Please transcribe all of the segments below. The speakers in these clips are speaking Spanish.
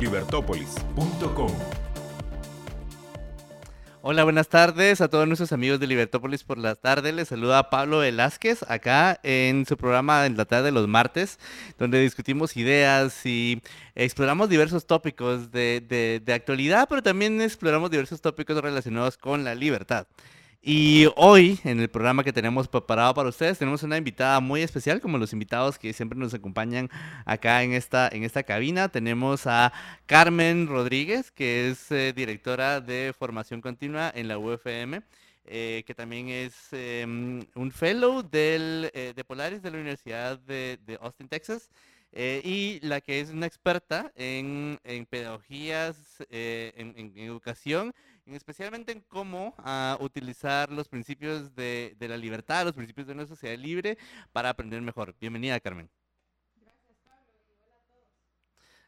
libertópolis.com Hola, buenas tardes a todos nuestros amigos de Libertópolis por la tarde. Les saluda Pablo Velázquez acá en su programa en la tarde de los martes, donde discutimos ideas y exploramos diversos tópicos de, de actualidad, pero también exploramos diversos tópicos relacionados con la libertad. Y hoy, en el programa que tenemos preparado para ustedes, tenemos una invitada muy especial, como los invitados que siempre nos acompañan acá en esta, en esta cabina. Tenemos a Carmen Rodríguez, que es eh, directora de formación continua en la UFM. Eh, que también es em, un fellow eh, de Polaris de la Universidad de, Austin, Texas, y la que es una experta en, pedagogías, en, educación especialmente en cómo ah, utilizar los principios de, la libertad, los principios de una sociedad libre para aprender mejor. Bienvenida, Carmen.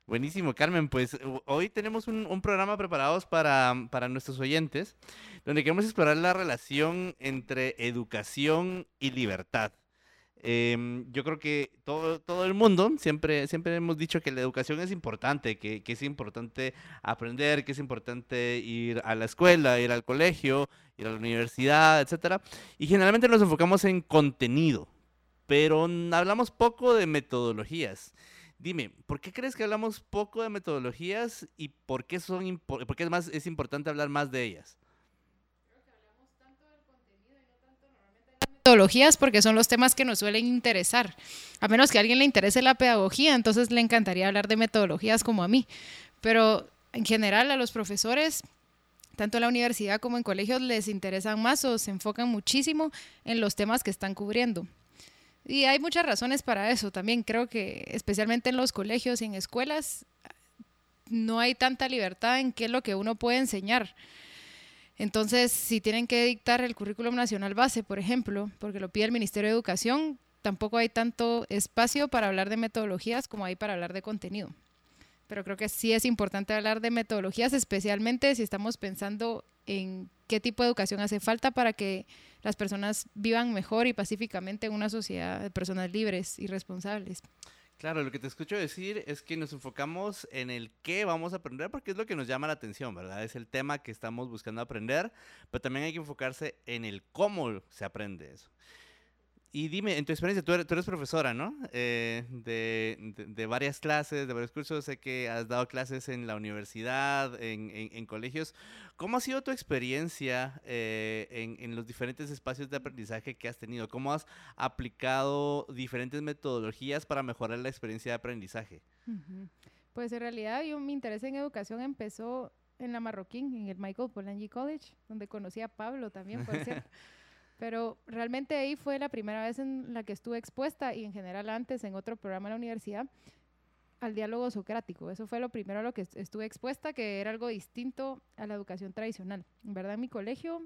Buenísimo, Carmen. Pues hoy tenemos un, programa preparado para, para nuestros oyentes, donde queremos explorar la relación entre educación y libertad. Em, yo creo que todo, todo el mundo siempre, siempre hemos dicho que la educación es importante, que, que, es importante aprender, que es importante ir a la escuela, ir al colegio, ir a la universidad, etc. Y generalmente nos enfocamos en contenido, pero hablamos poco de metodologías. Dime, ¿por qué crees que hablamos poco de metodologías y por qué, son, por qué es, más, es importante hablar más de ellas? Metodologías porque son los temas que nos suelen interesar. A menos que a alguien le interese la pedagogía, entonces le encantaría hablar de metodologías como a mí. Pero en general a los profesores, tanto en la universidad como en colegios, les interesan más o se enfocan muchísimo en los temas que están cubriendo. Y hay muchas razones para eso. También creo que especialmente en los colegios y en escuelas no hay tanta libertad en qué es lo que uno puede enseñar. Entonces, si tienen que dictar el currículum nacional base, por ejemplo, porque lo pide el Ministerio de Educación, tampoco hay tanto espacio para hablar de metodologías como hay para hablar de contenido. Pero creo que sí es importante hablar de metodologías, especialmente si estamos pensando en qué tipo de educación hace falta para que las personas vivan mejor y pacíficamente en una sociedad de personas libres y responsables. Claro, lo que te escucho decir es que nos enfocamos en el qué vamos a aprender porque es lo que nos llama la atención, ¿verdad? Es el tema que estamos buscando aprender, pero también hay que enfocarse en el cómo se aprende eso. Y dime, en tu experiencia, tú eres, profesora, ¿no? Eh, de, varias clases, de varios cursos. Sé que has dado clases en la universidad, en, colegios. ¿Cómo ha sido tu experiencia eh, en, los diferentes espacios de aprendizaje que has tenido? ¿Cómo has aplicado diferentes metodologías para mejorar la experiencia de aprendizaje? Pues en realidad yo mi interés en educación empezó en la Marroquín, en el Michael Polanyi College, donde conocí a Pablo también, por cierto. Pero realmente ahí fue la primera vez en la que estuve expuesta y en general antes en otro programa en la universidad al diálogo socrático. Eso fue lo primero a lo que estuve expuesta, que era algo distinto a la educación tradicional. En verdad, en mi colegio,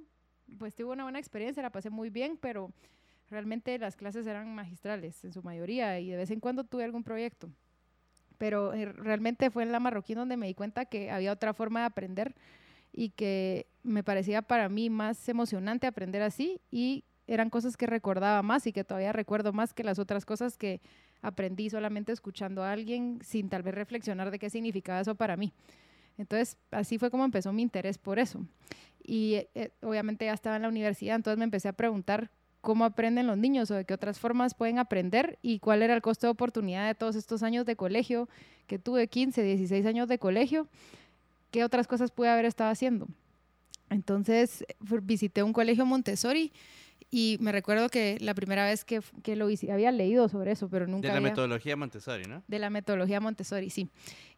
pues tuve una buena experiencia, la pasé muy bien, pero realmente las clases eran magistrales en su mayoría y de vez en cuando tuve algún proyecto. Pero eh, realmente fue en la marroquín donde me di cuenta que había otra forma de aprender y que me parecía para mí más emocionante aprender así y eran cosas que recordaba más y que todavía recuerdo más que las otras cosas que aprendí solamente escuchando a alguien sin tal vez reflexionar de qué significaba eso para mí. Entonces, así fue como empezó mi interés por eso. Y eh, eh, obviamente ya estaba en la universidad, entonces me empecé a preguntar cómo aprenden los niños o de qué otras formas pueden aprender y cuál era el costo de oportunidad de todos estos años de colegio que tuve, 15, 16 años de colegio qué otras cosas pude haber estado haciendo. Entonces visité un colegio Montessori y me recuerdo que la primera vez que, que lo hice, había leído sobre eso, pero nunca... De la metodología Montessori, ¿no? De la metodología Montessori, sí.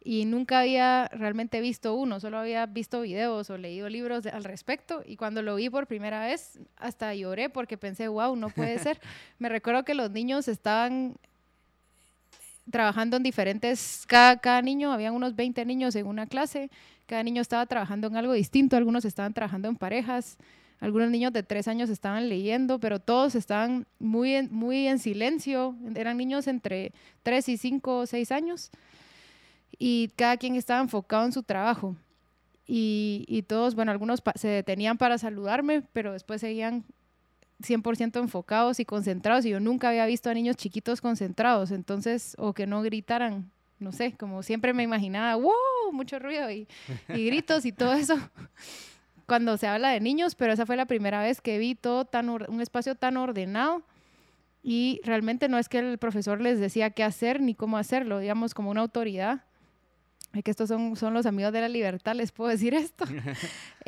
Y nunca había realmente visto uno, solo había visto videos o leído libros al respecto. Y cuando lo vi por primera vez, hasta lloré porque pensé, wow, no puede ser. me recuerdo que los niños estaban trabajando en diferentes, cada, cada niño, habían unos 20 niños en una clase, cada niño estaba trabajando en algo distinto, algunos estaban trabajando en parejas, algunos niños de tres años estaban leyendo, pero todos estaban muy en, muy en silencio, eran niños entre tres y cinco o seis años, y cada quien estaba enfocado en su trabajo. Y, y todos, bueno, algunos se detenían para saludarme, pero después seguían 100% enfocados y concentrados y yo nunca había visto a niños chiquitos concentrados, entonces, o que no gritaran, no sé, como siempre me imaginaba, wow, mucho ruido y, y gritos y todo eso cuando se habla de niños, pero esa fue la primera vez que vi todo tan, un espacio tan ordenado y realmente no es que el profesor les decía qué hacer ni cómo hacerlo, digamos, como una autoridad, que estos son, son los amigos de la libertad, les puedo decir esto.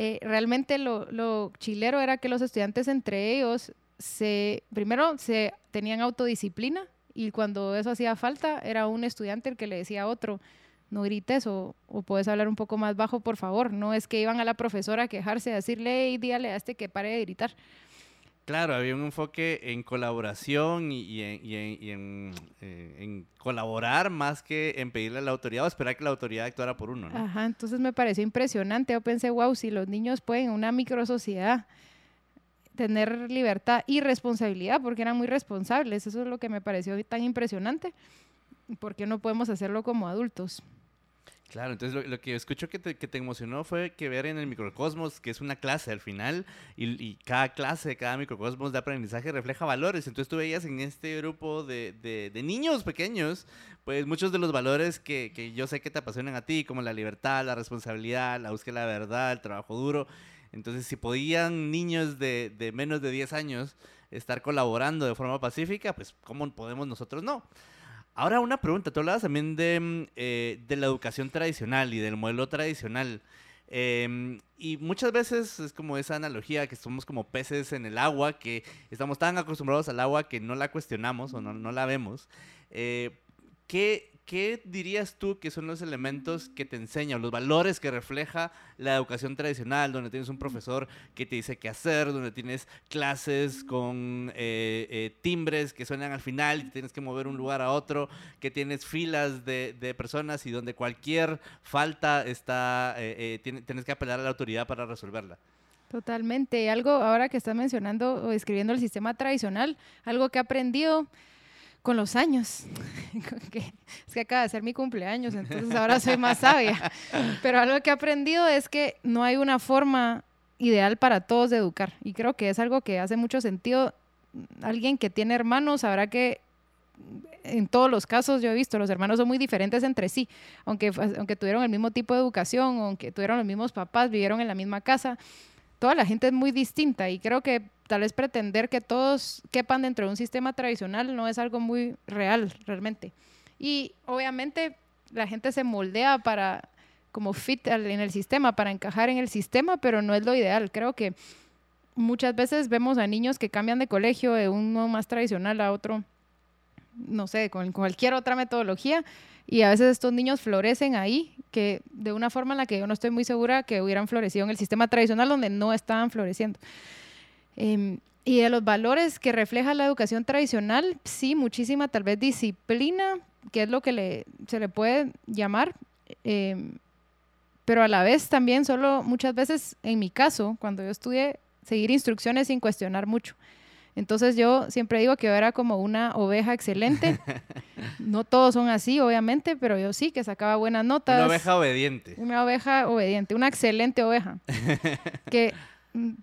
Eh, realmente lo, lo, chilero era que los estudiantes entre ellos se, primero se tenían autodisciplina y cuando eso hacía falta era un estudiante el que le decía a otro, no grites o, o, puedes hablar un poco más bajo, por favor. No es que iban a la profesora a quejarse, a decirle, hey, dígale a este que pare de gritar. Claro, había un enfoque en colaboración y, en, eh, en, colaborar más que en pedirle a la autoridad o esperar que la autoridad actuara por uno. ¿no? Ajá, entonces me pareció impresionante. Yo pensé, wow, si los niños pueden en una microsociedad tener libertad y responsabilidad, porque eran muy responsables, eso es lo que me pareció tan impresionante. ¿Por qué no podemos hacerlo como adultos? Claro, entonces lo, que escucho que te, que te, emocionó fue que ver en el microcosmos, que es una clase al final, y, cada clase, cada microcosmos de aprendizaje refleja valores. Entonces tú veías en este grupo de, de, niños pequeños, pues muchos de los valores que, que, yo sé que te apasionan a ti, como la libertad, la responsabilidad, la búsqueda de la verdad, el trabajo duro. Entonces si podían niños de, de menos de 10 años estar colaborando de forma pacífica, pues ¿cómo podemos nosotros no? Ahora una pregunta, tú hablabas también de, mm, eh, de la educación tradicional y del modelo tradicional. Em, y muchas veces es como esa analogía que somos como peces en el agua, que estamos tan acostumbrados al agua que no la cuestionamos o no, no la vemos. Eh, ¿qué, ¿qué dirías tú que son los elementos que te enseñan, los valores que refleja la educación tradicional, donde tienes un profesor que te dice qué hacer, donde tienes clases con eh, eh, timbres que suenan al final y tienes que mover un lugar a otro, que tienes filas de, personas y donde cualquier falta está, eh, tienes que apelar a la autoridad para resolverla? Totalmente. Algo ahora que estás mencionando o escribiendo el sistema tradicional, algo que he aprendido con los años. es que acaba de ser mi cumpleaños, entonces ahora soy más sabia. Pero algo que he aprendido es que no hay una forma ideal para todos de educar. Y creo que es algo que hace mucho sentido. Alguien que tiene hermanos sabrá que en todos los casos yo he visto, los hermanos son muy diferentes entre sí, aunque, aunque tuvieron el mismo tipo de educación, aunque tuvieron los mismos papás, vivieron en la misma casa, toda la gente es muy distinta y creo que tal vez pretender que todos quepan dentro de un sistema tradicional no es algo muy real realmente. Y obviamente la gente se moldea para como fit en el sistema, para encajar en el sistema, pero no es lo ideal. Creo que muchas veces vemos a niños que cambian de colegio de uno más tradicional a otro, no sé, con cualquier otra metodología, y a veces estos niños florecen ahí, que de una forma en la que yo no estoy muy segura que hubieran florecido en el sistema tradicional donde no estaban floreciendo. Em, y de los valores que refleja la educación tradicional, sí, muchísima tal vez disciplina, que es lo que le, se le puede llamar, em, pero a la vez también solo muchas veces, en mi caso, cuando yo estudié, seguir instrucciones sin cuestionar mucho. Entonces yo siempre digo que yo era como una oveja excelente. No todos son así, obviamente, pero yo sí, que sacaba buenas notas. Una oveja obediente. Una oveja obediente, una excelente oveja. que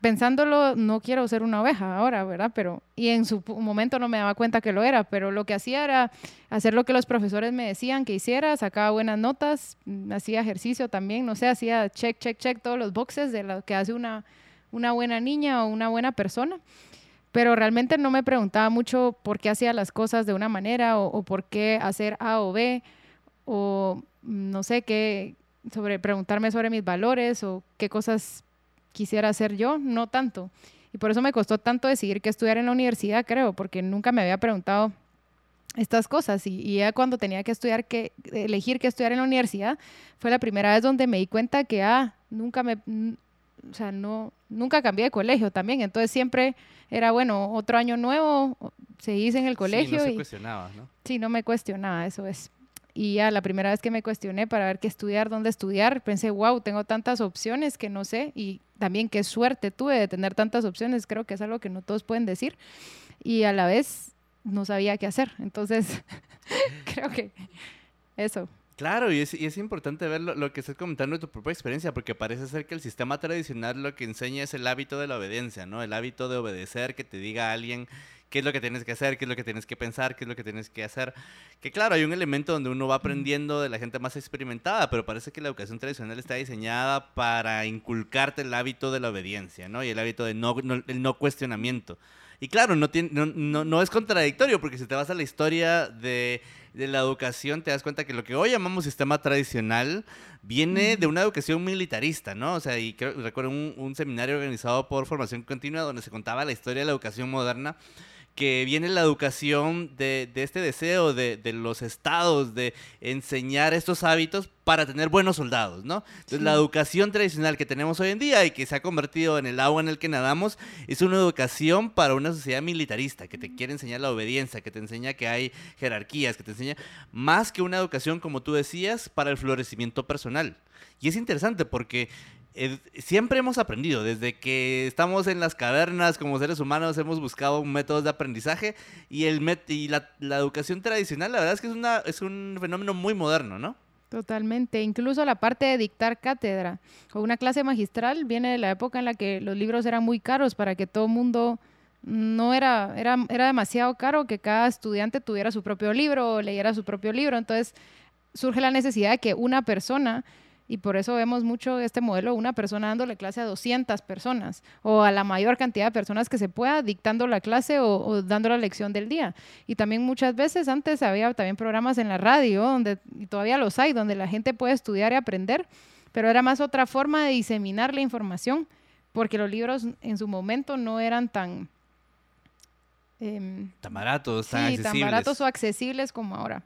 pensándolo, no quiero ser una oveja ahora, ¿verdad? Pero, y en su momento no me daba cuenta que lo era, pero lo que hacía era hacer lo que los profesores me decían que hiciera, sacaba buenas notas, mm, hacía ejercicio también, no sé, hacía check, check, check todos los boxes de lo que hace una, buena niña o una buena persona. Pero realmente no me preguntaba mucho por qué hacía las cosas de una manera o, o por qué hacer A o B o mm, no sé qué, sobre preguntarme sobre mis valores o qué cosas quisiera hacer yo, no tanto. Y por eso me costó tanto decidir que estudiar en la universidad, creo, porque nunca me había preguntado estas cosas. Y, ya cuando tenía que estudiar, que elegir qué estudiar en la universidad, fue la primera vez donde me di cuenta que, ah, nunca me, o sea, no, nunca cambié de colegio también. Entonces siempre era, bueno, otro año nuevo, se hice en el colegio. Sí, no se y, cuestionaba, ¿no? Sí, no me cuestionaba, eso es. Y ya la primera vez que me cuestioné para ver qué estudiar, dónde estudiar, pensé, wow, tengo tantas opciones que no sé. Y también qué suerte tuve de tener tantas opciones, creo que es algo que no todos pueden decir. Y a la vez no sabía qué hacer. Entonces, creo que eso. Claro, y es, es importante ver lo, lo, que estás comentando de tu propia experiencia, porque parece ser que el sistema tradicional lo que enseña es el hábito de la obediencia, ¿no? El hábito de obedecer, que te diga alguien qué es lo que tienes que hacer, qué es lo que tienes que pensar, qué es lo que tienes que hacer. Que claro, hay un elemento donde uno va aprendiendo de la gente más experimentada, pero parece que la educación tradicional está diseñada para inculcarte el hábito de la obediencia, ¿no? Y el hábito de no, no el no cuestionamiento. Y claro, no, tiene, no, no, no, es contradictorio, porque si te vas a la historia de, de, la educación, te das cuenta que lo que hoy llamamos sistema tradicional viene de una educación militarista, ¿no? O sea, y creo, recuerdo un, un seminario organizado por Formación Continua donde se contaba la historia de la educación moderna que viene la educación de, de este deseo de, de, los estados de enseñar estos hábitos para tener buenos soldados, ¿no? Entonces sí. la educación tradicional que tenemos hoy en día y que se ha convertido en el agua en el que nadamos es una educación para una sociedad militarista que te quiere enseñar la obediencia, que te enseña que hay jerarquías, que te enseña más que una educación, como tú decías, para el florecimiento personal. Y es interesante porque eh, siempre hemos aprendido, desde que estamos en las cavernas como seres humanos hemos buscado métodos de aprendizaje y, el y la, la, educación tradicional la verdad es que es, una, es un fenómeno muy moderno, ¿no? Totalmente, incluso la parte de dictar cátedra o una clase magistral viene de la época en la que los libros eran muy caros para que todo mundo no era, era, era demasiado caro que cada estudiante tuviera su propio libro o leyera su propio libro, entonces surge la necesidad de que una persona y por eso vemos mucho este modelo, una persona dándole clase a 200 personas o a la mayor cantidad de personas que se pueda, dictando la clase o, o, dando la lección del día. Y también muchas veces antes había también programas en la radio, donde, y todavía los hay, donde la gente puede estudiar y aprender, pero era más otra forma de diseminar la información, porque los libros en su momento no eran tan... Eh, tan baratos, tan sí, accesibles. tan baratos o accesibles como ahora.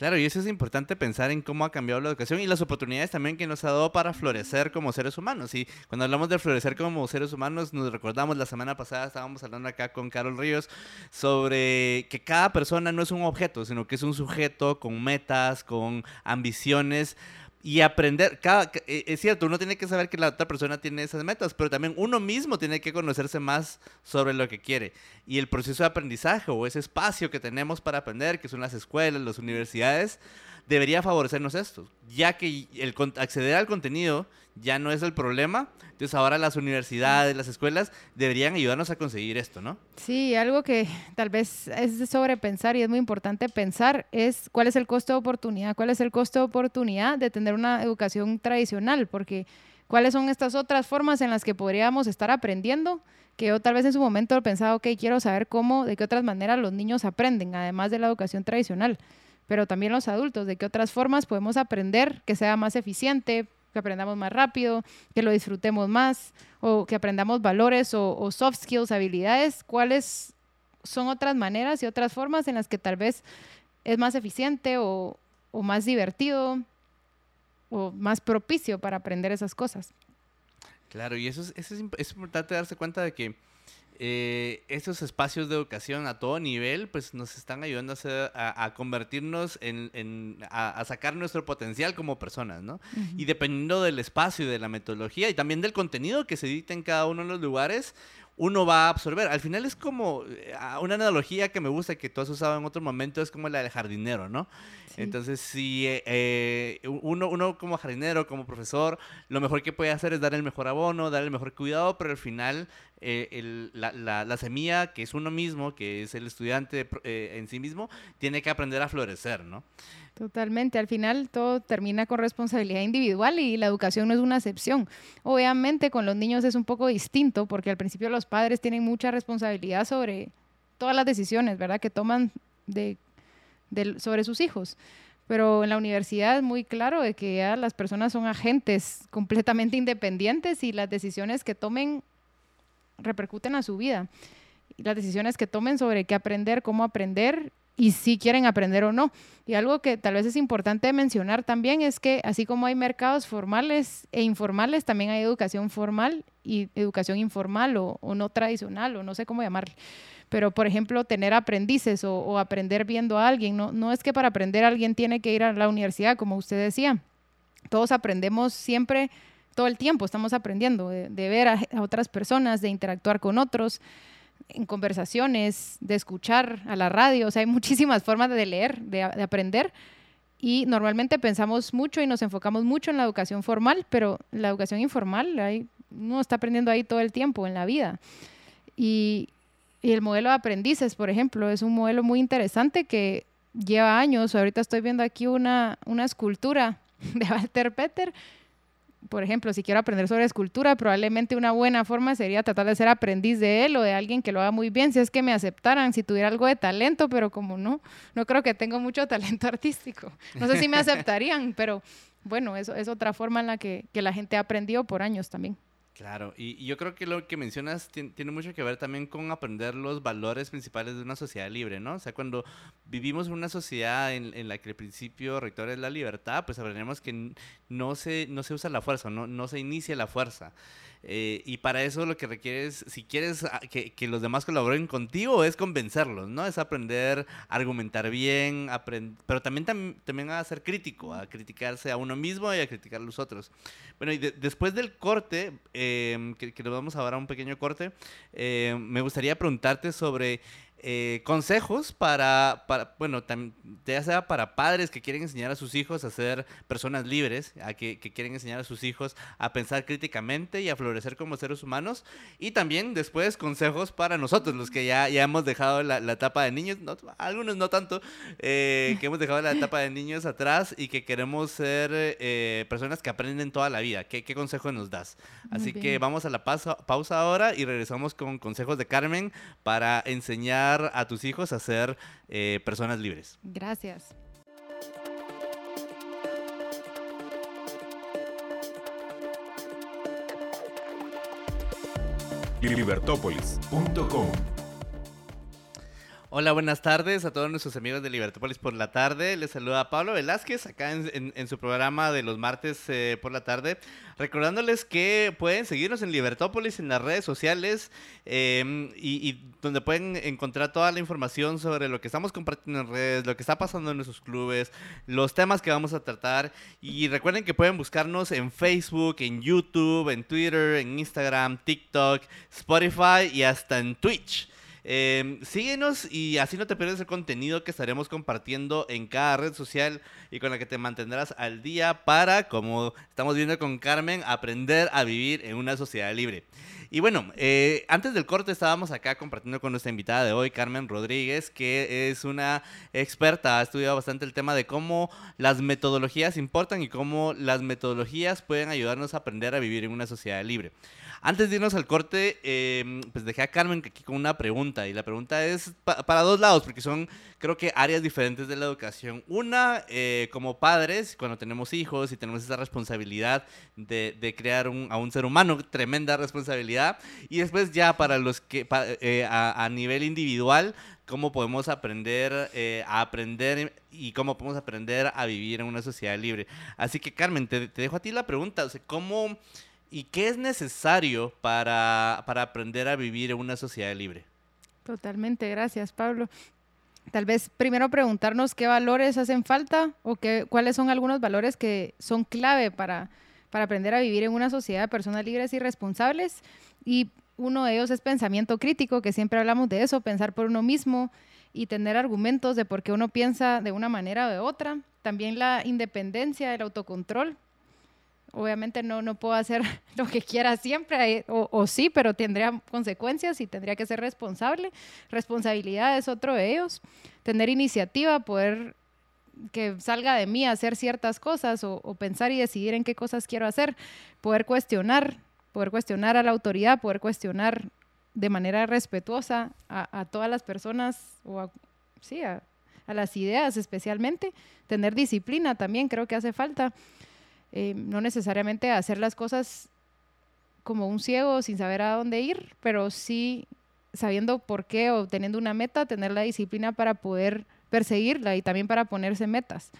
Claro, y eso es importante pensar en cómo ha cambiado la educación y las oportunidades también que nos ha dado para florecer como seres humanos. Y cuando hablamos de florecer como seres humanos, nos recordamos la semana pasada, estábamos hablando acá con Carol Ríos sobre que cada persona no es un objeto, sino que es un sujeto con metas, con ambiciones y aprender, cada, es cierto, uno tiene que saber que la otra persona tiene esas metas, pero también uno mismo tiene que conocerse más sobre lo que quiere. Y el proceso de aprendizaje o ese espacio que tenemos para aprender, que son las escuelas, las universidades, debería favorecernos esto, ya que el acceder al contenido ya no es el problema, entonces ahora las universidades, las escuelas deberían ayudarnos a conseguir esto, ¿no? Sí, algo que tal vez es de sobrepensar y es muy importante pensar es cuál es el costo de oportunidad, cuál es el costo de oportunidad de tener una educación tradicional, porque cuáles son estas otras formas en las que podríamos estar aprendiendo, que yo tal vez en su momento pensaba, ok, quiero saber cómo, de qué otras maneras los niños aprenden, además de la educación tradicional pero también los adultos, de qué otras formas podemos aprender que sea más eficiente, que aprendamos más rápido, que lo disfrutemos más, o que aprendamos valores o, soft skills, habilidades, cuáles son otras maneras y otras formas en las que tal vez es más eficiente o, más divertido o más propicio para aprender esas cosas. Claro, y eso es, eso es, es importante darse cuenta de que eh, estos espacios de educación a todo nivel, pues nos están ayudando a, hacer, a, a convertirnos en, en a, a, sacar nuestro potencial como personas, ¿no? Uh -huh. Y dependiendo del espacio y de la metodología y también del contenido que se edita en cada uno de los lugares, uno va a absorber. Al final es como una analogía que me gusta, que tú has usado en otro momento, es como la del jardinero, ¿no? Sí. Entonces, si eh, uno, uno como jardinero, como profesor, lo mejor que puede hacer es dar el mejor abono, dar el mejor cuidado, pero al final eh, el, la, la, la, semilla, que es uno mismo, que es el estudiante eh, en sí mismo, tiene que aprender a florecer, ¿no? Totalmente, al final todo termina con responsabilidad individual y la educación no es una excepción. Obviamente con los niños es un poco distinto porque al principio los padres tienen mucha responsabilidad sobre todas las decisiones, ¿verdad? Que toman de, de, sobre sus hijos. Pero en la universidad es muy claro de que ya las personas son agentes completamente independientes y las decisiones que tomen repercuten a su vida. Y las decisiones que tomen sobre qué aprender, cómo aprender y si quieren aprender o no. Y algo que tal vez es importante mencionar también es que así como hay mercados formales e informales, también hay educación formal y educación informal o, o no tradicional o no sé cómo llamarle. Pero por ejemplo, tener aprendices o, aprender viendo a alguien, no, no es que para aprender alguien tiene que ir a la universidad, como usted decía. Todos aprendemos siempre, todo el tiempo estamos aprendiendo de, ver a, otras personas, de interactuar con otros en conversaciones, de escuchar a la radio, o sea, hay muchísimas formas de leer, de, de aprender y normalmente pensamos mucho y nos enfocamos mucho en la educación formal, pero la educación informal, hay, uno está aprendiendo ahí todo el tiempo en la vida. Y, y, el modelo de aprendices, por ejemplo, es un modelo muy interesante que lleva años. Ahorita estoy viendo aquí una, una escultura de Walter Peter por ejemplo, si quiero aprender sobre escultura, probablemente una buena forma sería tratar de ser aprendiz de él o de alguien que lo haga muy bien, si es que me aceptaran, si tuviera algo de talento, pero como no, no creo que tengo mucho talento artístico. No sé si me aceptarían, pero bueno, eso es otra forma en la que, que la gente ha aprendido por años también. Claro, y, yo creo que lo que mencionas tiene, mucho que ver también con aprender los valores principales de una sociedad libre, ¿no? O sea, cuando vivimos en una sociedad en, la que el principio rector es la libertad, pues aprendemos que no se, no se usa la fuerza, no, no se inicia la fuerza. Eh, y para eso lo que requieres, si quieres ah, que, que, los demás colaboren contigo, es convencerlos, ¿no? Es aprender a argumentar bien, pero también, también a ser crítico, a criticarse a uno mismo y a criticar a los otros. Bueno, y después del corte, eh, que, que, nos vamos a dar a un pequeño corte, eh, me gustaría preguntarte sobre eh, consejos para, para bueno, ya sea para padres que quieren enseñar a sus hijos a ser personas libres, a que, quieren enseñar a sus hijos a pensar críticamente y a florecer como seres humanos, y también después consejos para nosotros, los que ya, ya hemos dejado la, etapa de niños, algunos no tanto, eh, que hemos dejado la etapa de niños atrás y que queremos ser eh, personas que aprenden toda la vida. ¿Qué, qué consejo nos das? Así que vamos a la pausa, pausa ahora y regresamos con consejos de Carmen para enseñar a tus hijos a ser eh, personas libres. Gracias. Libertópolis.com Hola, buenas tardes a todos nuestros amigos de Libertópolis por la tarde. Les saluda Pablo Velázquez acá en, su programa de los martes eh, por la tarde. Recordándoles que pueden seguirnos en Libertópolis en las redes sociales em, y, donde pueden encontrar toda la información sobre lo que estamos compartiendo en redes, lo que está pasando en nuestros clubes, los temas que vamos a tratar. Y recuerden que pueden buscarnos en Facebook, en YouTube, en Twitter, en Instagram, TikTok, Spotify y hasta en Twitch. Em, síguenos y así no te pierdes el contenido que estaremos compartiendo en cada red social y con la que te mantendrás al día para, como estamos viendo con Carmen, aprender a vivir en una sociedad libre. Y bueno, eh, antes del corte estábamos acá compartiendo con nuestra invitada de hoy, Carmen Rodríguez, que es una experta, ha estudiado bastante el tema de cómo las metodologías importan y cómo las metodologías pueden ayudarnos a aprender a vivir en una sociedad libre. Antes de irnos al corte, em, pues dejé a Carmen aquí con una pregunta. Y la pregunta es para dos lados, porque son, creo que, áreas diferentes de la educación. Una, eh, como padres, cuando tenemos hijos y tenemos esa responsabilidad de, crear a un ser humano, tremenda responsabilidad. Y después ya para los que, eh, a, nivel individual, cómo podemos aprender eh, a aprender y cómo podemos aprender a vivir en una sociedad libre. Así que Carmen, te, te dejo a ti la pregunta, o sea, ¿cómo, ¿Y qué es necesario para, aprender a vivir en una sociedad libre? Totalmente, gracias Pablo. Tal vez primero preguntarnos qué valores hacen falta o qué, cuáles son algunos valores que son clave para, para aprender a vivir en una sociedad de personas libres y responsables. Y uno de ellos es pensamiento crítico, que siempre hablamos de eso, pensar por uno mismo y tener argumentos de por qué uno piensa de una manera o de otra. También la independencia, el autocontrol, Obviamente no, no puedo hacer lo que quiera siempre, o, sí, pero tendría consecuencias y tendría que ser responsable. Responsabilidad es otro de ellos. Tener iniciativa, poder que salga de mí hacer ciertas cosas o, pensar y decidir en qué cosas quiero hacer. Poder cuestionar, poder cuestionar a la autoridad, poder cuestionar de manera respetuosa a, todas las personas o a, sí, a las ideas especialmente. Tener disciplina también creo que hace falta eh, no necesariamente hacer las cosas como un ciego sin saber a dónde ir, pero sí sabiendo por qué o teniendo una meta, tener la disciplina para poder perseguirla y también para ponerse metas.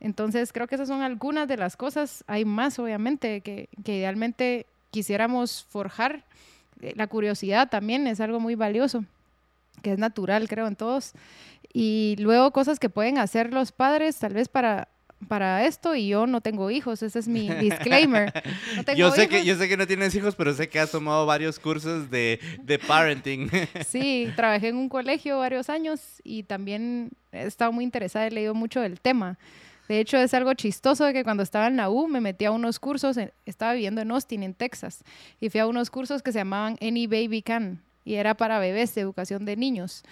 Entonces creo que esas son algunas de las cosas. Hay más, obviamente, que, idealmente quisiéramos forjar. Eh, la curiosidad también es algo muy valioso. que es natural, creo, en todos. Y luego cosas que pueden hacer los padres, tal vez para para esto y yo no tengo hijos, ese es mi disclaimer. yo, sé que, yo sé que no tienes hijos, pero sé que has tomado varios cursos de, de parenting. Sí, trabajé en un colegio varios años y también he estado muy interesada, he leído mucho del tema. De hecho, es algo chistoso de que cuando estaba en la U me metí a unos cursos, estaba viviendo en Austin, en Texas, y fui a unos cursos que se llamaban Any Baby Can, y era para bebés de educación de niños.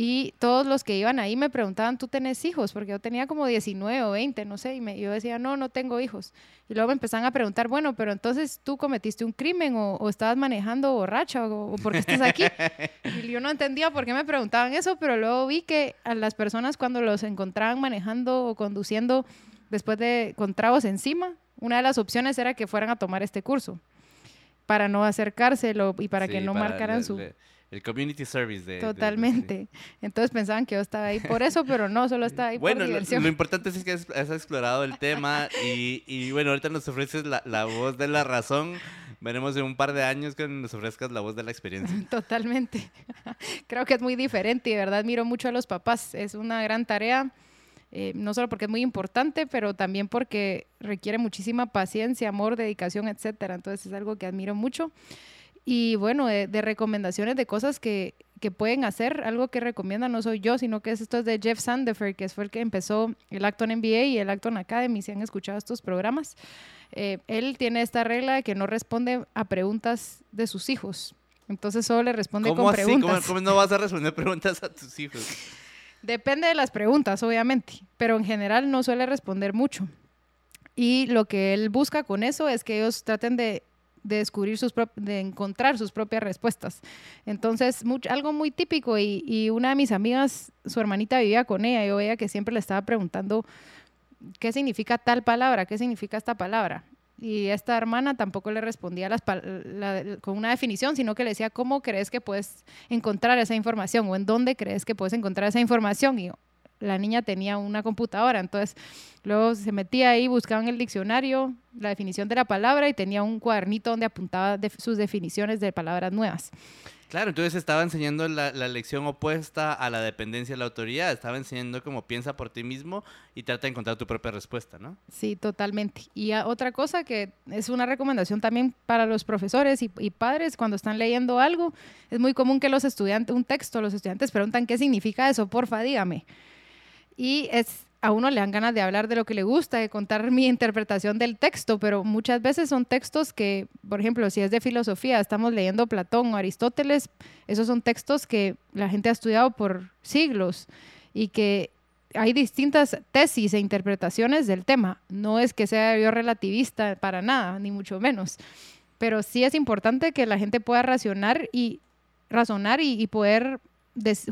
Y todos los que iban ahí me preguntaban, ¿tú tenés hijos? Porque yo tenía como 19 o 20, no sé, y me, yo decía, no, no tengo hijos. Y luego me empezaban a preguntar, bueno, pero entonces tú cometiste un crimen o, estabas manejando borracha o, por qué estás aquí. y yo no entendía por qué me preguntaban eso, pero luego vi que a las personas cuando los encontraban manejando o conduciendo después de con tragos encima, una de las opciones era que fueran a tomar este curso para no acercárselo y para que no marcaran su... El community service de... Totalmente. Entonces pensaban que yo estaba ahí por eso, pero no, solo estaba ahí bueno, por diversión. Lo, lo, importante es que has, explorado el tema y, y, bueno, ahorita nos ofreces la, la, voz de la razón. Veremos en un par de años que nos ofrezcas la voz de la experiencia. Totalmente. Creo que es muy diferente y de verdad miro mucho a los papás. Es una gran tarea. Eh, no solo porque es muy importante, pero también porque requiere muchísima paciencia, amor, dedicación, etcétera. Entonces es algo que admiro mucho y bueno, de, recomendaciones de cosas que, que, pueden hacer. Algo que recomienda no soy yo, sino que es esto es de Jeff Sandefer, que fue el que empezó el Acton MBA y el Acton Academy, si han escuchado estos programas. Eh, él tiene esta regla de que no responde a preguntas de sus hijos. Entonces solo le responde con preguntas. ¿Cómo, ¿Cómo no vas a responder preguntas a tus hijos? Depende de las preguntas, obviamente, pero en general no suele responder mucho. Y lo que él busca con eso es que ellos traten de de descubrir sus de encontrar sus propias respuestas. Entonces, algo muy típico y, y, una de mis amigas, su hermanita vivía con ella, yo veía que siempre le estaba preguntando qué significa tal palabra, qué significa esta palabra. Y esta hermana tampoco le respondía las, con una definición, sino que le decía, ¿cómo crees que puedes encontrar esa información? ¿O en dónde crees que puedes encontrar esa información? Y la niña tenía una computadora, entonces luego se metía ahí, buscaba en el diccionario la definición de la palabra y tenía un cuadernito donde apuntaba sus definiciones de palabras nuevas. Claro, entonces estaba enseñando la, lección opuesta a la dependencia de la autoridad, estaba enseñando cómo piensa por ti mismo y trata de encontrar tu propia respuesta, ¿no? Sí, totalmente. Y otra cosa que es una recomendación también para los profesores y, y, padres cuando están leyendo algo, es muy común que los estudiantes, un texto, los estudiantes preguntan qué significa eso, porfa, dígame y a uno le dan ganas de hablar de lo que le gusta, de contar mi interpretación del texto, pero muchas veces son textos que, por ejemplo, si es de filosofía, estamos leyendo Platón o Aristóteles, esos son textos que la gente ha estudiado por siglos y que hay distintas tesis e interpretaciones del tema. No es que sea yo relativista para nada, ni mucho menos, pero sí es importante que la gente pueda racionar y razonar y poder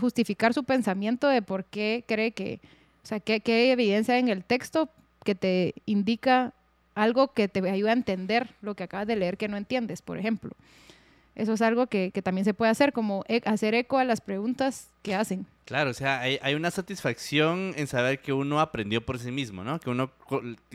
justificar su pensamiento de por qué cree que, o sea, qué, qué evidencia en el texto que te indica algo que te ayuda a entender lo que acabas de leer que no entiendes, por ejemplo. Eso es algo que, que también se puede hacer, como e hacer eco a las preguntas que hacen. Claro, o sea, hay, hay, una satisfacción en saber que uno aprendió por sí mismo, ¿no? Que uno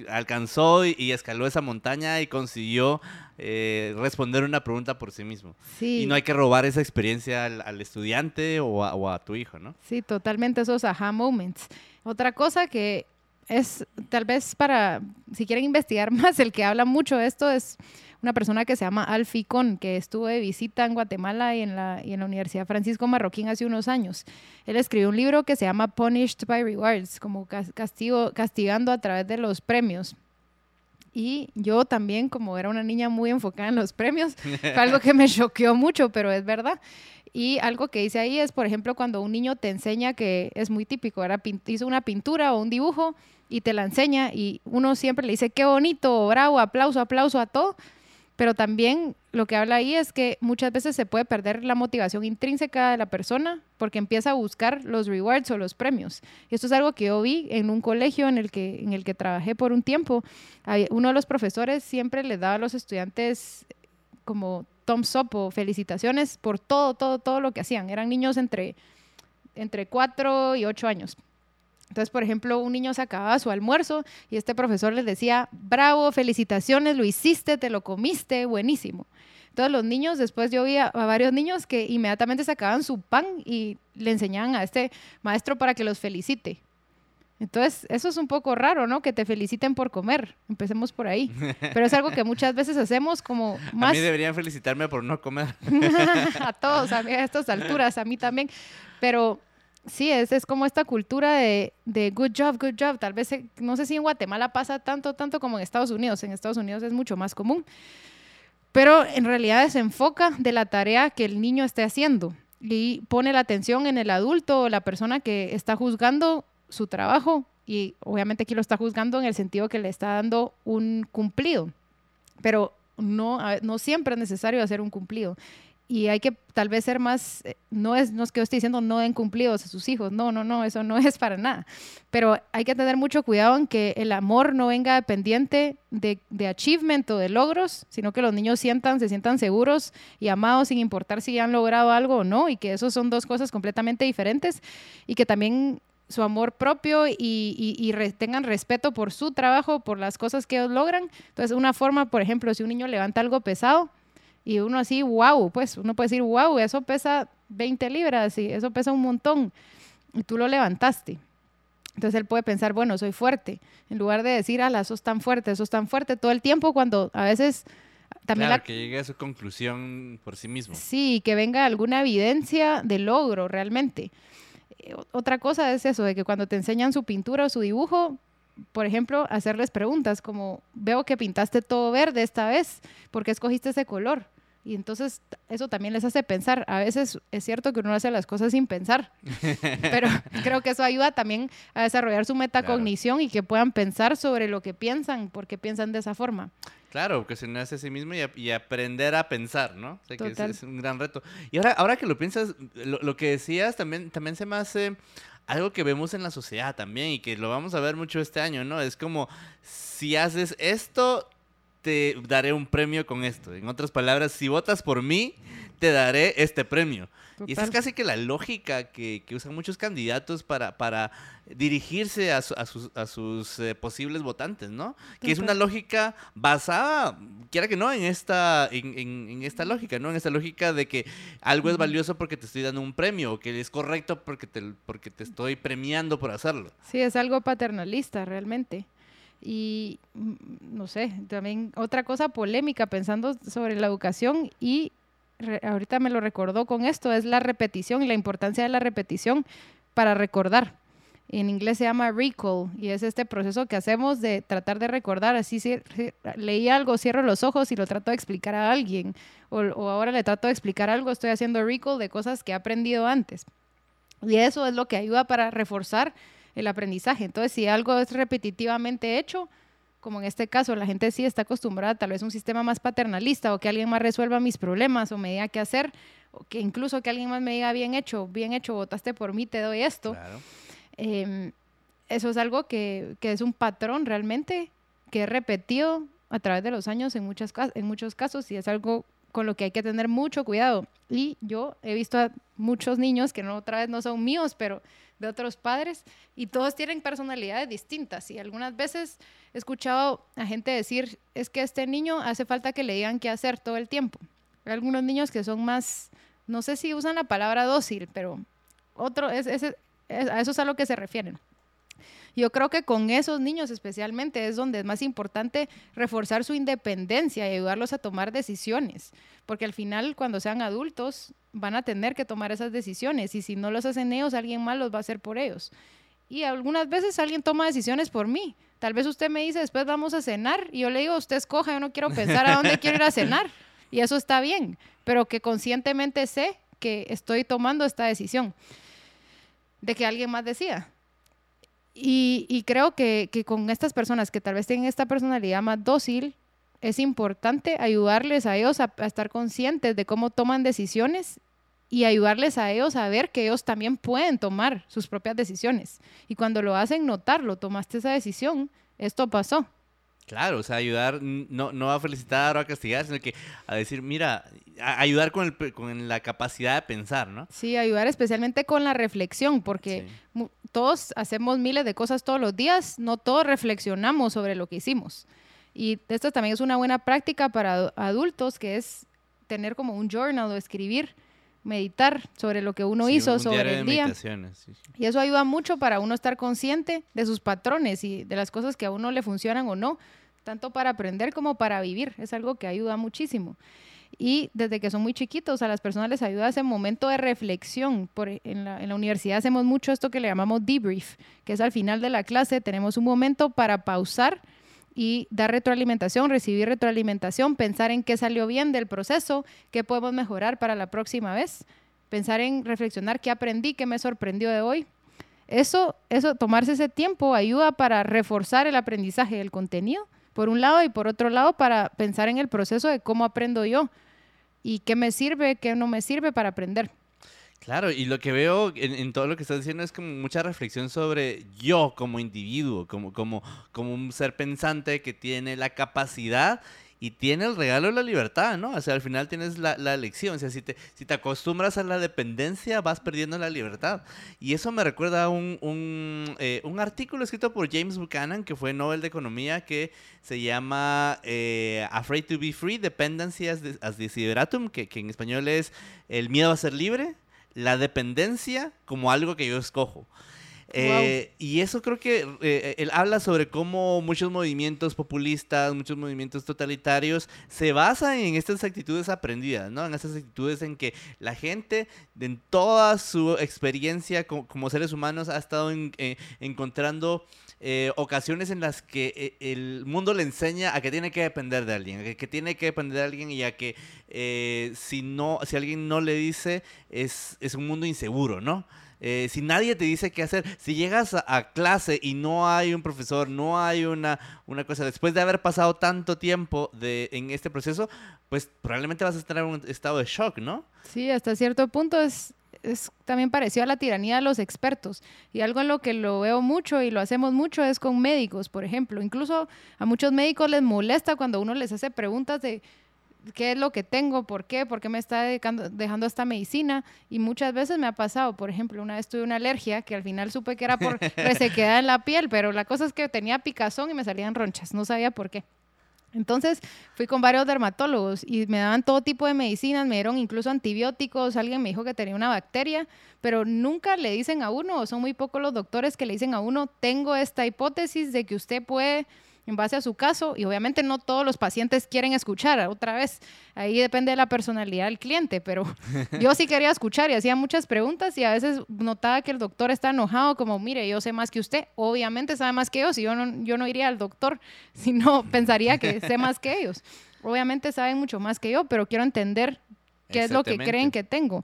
alcanzó y, escaló esa montaña y consiguió eh, responder una pregunta por sí mismo. Sí. Y no hay que robar esa experiencia al, estudiante o a, o a, tu hijo, ¿no? Sí, totalmente esos aha moments. Otra cosa que es tal vez para, si quieren investigar más, el que habla mucho de esto es una persona que se llama Alfie Con, que estuvo de visita en Guatemala y en, la, y en la Universidad Francisco Marroquín hace unos años. Él escribió un libro que se llama Punished by Rewards, como castigo, castigando a través de los premios. Y yo también, como era una niña muy enfocada en los premios, fue algo que me choqueó mucho, pero es verdad. Y algo que dice ahí es, por ejemplo, cuando un niño te enseña que es muy típico, era hizo una pintura o un dibujo y te la enseña y uno siempre le dice, qué bonito, bravo, aplauso, aplauso a todo, pero también lo que habla ahí es que muchas veces se puede perder la motivación intrínseca de la persona porque empieza a buscar los rewards o los premios. Esto es algo que yo vi en un colegio en el que, en el que trabajé por un tiempo. Uno de los profesores siempre le daba a los estudiantes como thumbs up felicitaciones por todo, todo, todo lo que hacían. Eran niños entre, entre 4 y 8 años. Entonces, por ejemplo, un niño se acababa su almuerzo y este profesor les decía, bravo, felicitaciones, lo hiciste, te lo comiste, buenísimo. Entonces los niños, después yo vi a, a varios niños que inmediatamente sacaban su pan y le enseñaban a este maestro para que los felicite. Entonces, eso es un poco raro, ¿no? Que te feliciten por comer. Empecemos por ahí. Pero es algo que muchas veces hacemos como más... A mí deberían felicitarme por no comer. a todos, a, mí a estas alturas, a mí también. Pero sí, es, es como esta cultura de, de good job, good job. Tal vez, eh, no sé si en Guatemala pasa tanto, tanto como en Estados Unidos. En Estados Unidos es mucho más común. Pero en realidad se enfoca de la tarea que el niño esté haciendo y pone la atención en el adulto o la persona que está juzgando su trabajo y obviamente aquí lo está juzgando en el sentido que le está dando un cumplido, pero no, no siempre es necesario hacer un cumplido. Y hay que tal vez ser más, eh, no es, no es que yo esté diciendo no den cumplidos a sus hijos, no, no, no, eso no es para nada. Pero hay que tener mucho cuidado en que el amor no venga dependiente de, de achievement o de logros, sino que los niños sientan, se sientan seguros y amados sin importar si han logrado algo o no, y que eso son dos cosas completamente diferentes, y que también su amor propio y, y, tengan respeto por su trabajo, por las cosas que logran. Entonces, una forma, por ejemplo, si un niño levanta algo pesado y uno así, wow, pues uno puede decir, wow, eso pesa 20 libras y eso pesa un montón y tú lo levantaste. Entonces él puede pensar, bueno, soy fuerte, en lugar de decir, ala, sos tan fuerte, sos tan fuerte, todo el tiempo cuando a veces también claro, la... que llegue a su conclusión por sí mismo. Sí, que venga alguna evidencia de logro realmente otra cosa es eso, de que cuando te enseñan su pintura o su dibujo, por ejemplo, hacerles preguntas como, veo que pintaste todo verde esta vez, ¿por qué escogiste ese color? Y entonces eso también les hace pensar. A veces es cierto que uno hace las cosas sin pensar, pero creo que eso ayuda también a desarrollar su metacognición claro. y que puedan pensar sobre lo que piensan, porque piensan de esa forma. Claro, que se nace a sí mismo y, a, y, aprender a pensar, ¿no? O sea, que es, es, un gran reto. Y ahora, ahora que lo piensas, lo, lo, que decías también, también se me hace algo que vemos en la sociedad también y que lo vamos a ver mucho este año, ¿no? Es como, si haces esto, te daré un premio con esto. En otras palabras, si votas por mí, te daré este premio. Total. Y esa es casi que la lógica que, que usan muchos candidatos para, para dirigirse a, su, a sus, a sus eh, posibles votantes, ¿no? Que Total. es una lógica basada, quiera que no, en esta, en, en, en, esta lógica, ¿no? En esta lógica de que algo es valioso porque te estoy dando un premio, o que es correcto porque te, porque te estoy premiando por hacerlo. Sí, es algo paternalista realmente. Y no sé, también otra cosa polémica pensando sobre la educación y ahorita me lo recordó con esto, es la repetición y la importancia de la repetición para recordar. En inglés se llama recall y es este proceso que hacemos de tratar de recordar. Así si, leí algo, cierro los ojos y lo trato de explicar a alguien. O, ahora le trato de explicar algo, estoy haciendo recall de cosas que he aprendido antes. Y eso es lo que ayuda para reforzar el aprendizaje. Entonces, si algo es repetitivamente hecho, como en este caso, la gente sí está acostumbrada tal vez a un sistema más paternalista o que alguien más resuelva mis problemas o me diga qué hacer, o que incluso que alguien más me diga bien hecho, bien hecho, votaste por mí, te doy esto. Claro. Eh, eso es algo que, que, es un patrón realmente que he repetido a través de los años en, muchas, en muchos casos y es algo con lo que hay que tener mucho cuidado. Y yo he visto a muchos niños que no otra vez no son míos, pero de otros padres, y todos tienen personalidades distintas. Y algunas veces he escuchado a gente decir, es que este niño hace falta que le digan qué hacer todo el tiempo. Hay algunos niños que son más, no sé si usan la palabra dócil, pero otro, es, es, a eso es a lo que se refieren. Yo creo que con esos niños especialmente es donde es más importante reforzar su independencia y ayudarlos a tomar decisiones, porque al final cuando sean adultos van a tener que tomar esas decisiones y si no los hacen ellos, alguien más los va a hacer por ellos. Y algunas veces alguien toma decisiones por mí. Tal vez usted me dice, después vamos a cenar y yo le digo, usted escoja, yo no quiero pensar a dónde quiero ir a cenar. Y eso está bien, pero que conscientemente sé que estoy tomando esta decisión de que alguien más decida. Y, creo que, con estas personas que tal vez tienen esta personalidad más dócil, es importante ayudarles a ellos a, estar conscientes de cómo toman decisiones y ayudarles a ellos a ver que ellos también pueden tomar sus propias decisiones. Y cuando lo hacen, notarlo, tomaste esa decisión, esto pasó. Claro, o sea, ayudar, no, no a felicitar o a castigar, sino que a decir, mira, a ayudar con, el, con la capacidad de pensar, ¿no? Sí, ayudar especialmente con la reflexión, porque sí. todos hacemos miles de cosas todos los días, no todos reflexionamos sobre lo que hicimos. Y esto también es una buena práctica para adultos, que es tener como un journal o escribir, meditar sobre lo que uno Sí, hizo un sobre el día. sí, sí. Y eso ayuda mucho para uno estar consciente de sus patrones y de las cosas que a uno le funcionan o no, tanto para aprender como para vivir. Es algo que ayuda muchísimo. Y desde que son muy chiquitos, a las personas les ayuda ese momento de reflexión. Por, e, en, la, en la universidad hacemos mucho esto que le llamamos debrief, que es al final de la clase tenemos un momento para pausar y dar retroalimentación, recibir retroalimentación, pensar en qué salió bien del proceso, qué podemos mejorar para la próxima vez, pensar en reflexionar qué aprendí, qué me sorprendió de hoy. Eso, eso, tomarse ese tiempo ayuda para reforzar el aprendizaje del contenido, por un lado, y por otro lado, para pensar en el proceso de cómo aprendo yo y qué me sirve, qué no me sirve para aprender. Claro, y lo que veo en, todo lo que estás diciendo es como mucha reflexión sobre yo como individuo, como, como, como un ser pensante que tiene la capacidad y tiene el regalo de la libertad, ¿no? O sea, al final tienes la, la elección. O sea, si te, si te acostumbras a la dependencia, vas perdiendo la libertad. Y eso me recuerda a un, un, eh, artículo escrito por James Buchanan, que fue Nobel de Economía, que se llama eh, Afraid to be Free, Dependency as, de- as Desideratum, que, que en español es El miedo a ser libre, la dependencia como algo que yo escojo. Eh, y eso creo que eh, él habla sobre cómo muchos movimientos populistas, muchos movimientos totalitarios se basan en estas actitudes aprendidas, ¿no? En estas actitudes en que la gente, en toda su experiencia co- como, seres humanos, ha estado en- eh, encontrando eh, ocasiones en las que el mundo le enseña a que tiene que depender de alguien, a que, tiene que depender de alguien y a que si no, si alguien no le dice es un mundo inseguro, ¿no? Eh, si nadie te dice qué hacer, si llegas a, clase y no hay un profesor, no hay una, una cosa, después de haber pasado tanto tiempo de, en este proceso, pues probablemente vas a estar en un estado de shock, ¿no? Sí, hasta cierto punto es, es también parecido a la tiranía de los expertos. Y algo en lo que lo veo mucho y lo hacemos mucho es con médicos, por ejemplo. Incluso a muchos médicos les molesta cuando uno les hace preguntas de qué es lo que tengo, por qué, por qué me está dedicando- dejando esta medicina. Y muchas veces me ha pasado, por ejemplo, una vez tuve una alergia que al final supe que era por resequedad en la piel, pero la cosa es que tenía picazón y me salían ronchas, no sabía por qué. Entonces fui con varios dermatólogos y me daban todo tipo de medicinas, me dieron incluso antibióticos, alguien me dijo que tenía una bacteria, pero nunca le dicen a uno, o son muy pocos los doctores que le dicen a uno, tengo esta hipótesis de que usted puede, en base a su caso, y obviamente no todos los pacientes quieren escuchar, otra vez, ahí depende de la personalidad del cliente, pero yo sí quería escuchar y hacía muchas preguntas y a veces notaba que el doctor está enojado, como, mire, yo sé más que usted, obviamente sabe más que yo, si yo no, yo no iría al doctor, si no pensaría que sé más que ellos. Obviamente saben mucho más que yo, pero quiero entender qué es lo que creen que tengo.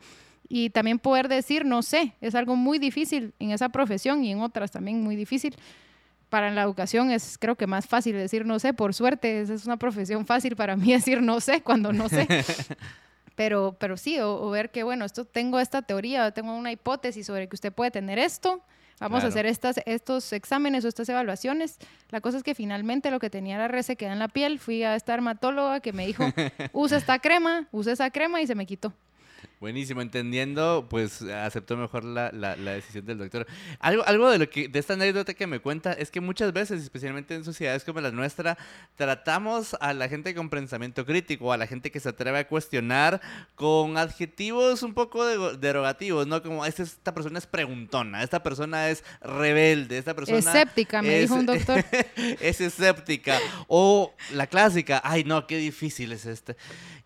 Y también poder decir, no sé, es algo muy difícil en esa profesión y en otras también muy difícil. Para la educación es creo que más fácil decir no sé, por suerte, esa es una profesión fácil para mí decir no sé cuando no sé. Pero, pero sí, o, o ver que, bueno, esto tengo esta teoría, tengo una hipótesis sobre que usted puede tener esto, vamos Claro. a hacer estas, estos exámenes o estas evaluaciones. La cosa es que finalmente lo que tenía era resequedad en la piel, fui a esta dermatóloga que me dijo, usa esta crema, usa esa crema y se me quitó. Buenísimo, entendiendo, pues aceptó mejor la, la- la decisión del doctor. Algo, algo de lo que, de esta anécdota que me cuenta, es que muchas veces, especialmente en sociedades como la nuestra, tratamos a la gente con pensamiento crítico, a la gente que se atreve a cuestionar con adjetivos un poco dego- derogativos, ¿no? Como "Esta- esta persona es preguntona, esta persona es rebelde, esta persona Escéptica, me es- dijo un doctor. es escéptica. O la clásica, ay no, qué difícil es este.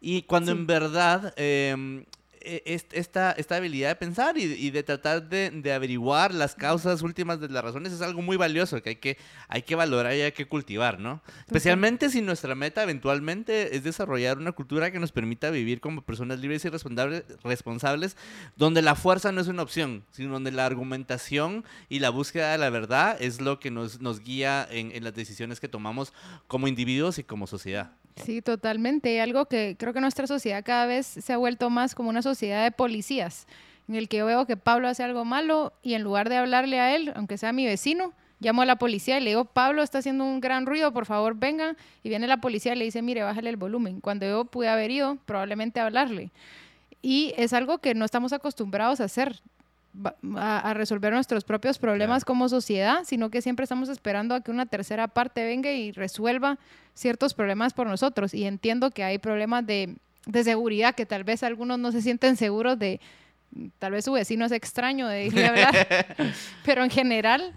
Y cuando Sí. en verdad em, es- esta, esta habilidad de pensar y, y de tratar de, de averiguar las causas últimas de las razones es algo muy valioso que hay que, hay que valorar y hay que cultivar, ¿no? Especialmente si nuestra meta eventualmente es desarrollar una cultura que nos permita vivir como personas libres y responsables, responsables donde la fuerza no es una opción, sino donde la argumentación y la búsqueda de la verdad es lo que nos, nos guía en, en las decisiones que tomamos como individuos y como sociedad. Sí, totalmente. Y algo que creo que nuestra sociedad cada vez se ha vuelto más como una sociedad de policías, en el que yo veo que Pablo hace algo malo y en lugar de hablarle a él, aunque sea mi vecino, llamo a la policía y le digo, Pablo está haciendo un gran ruido, por favor vengan. Y viene la policía y le dice, mire, bájale el volumen. Cuando yo pude haber ido, probablemente hablarle. Y es algo que no estamos acostumbrados a hacer, a, a resolver nuestros propios problemas Claro. como sociedad, sino que siempre estamos esperando a que una tercera parte venga y resuelva ciertos problemas por nosotros. Y entiendo que hay problemas de de seguridad, que tal vez algunos no se sienten seguros de, tal vez su vecino es extraño de irle a hablar, pero en general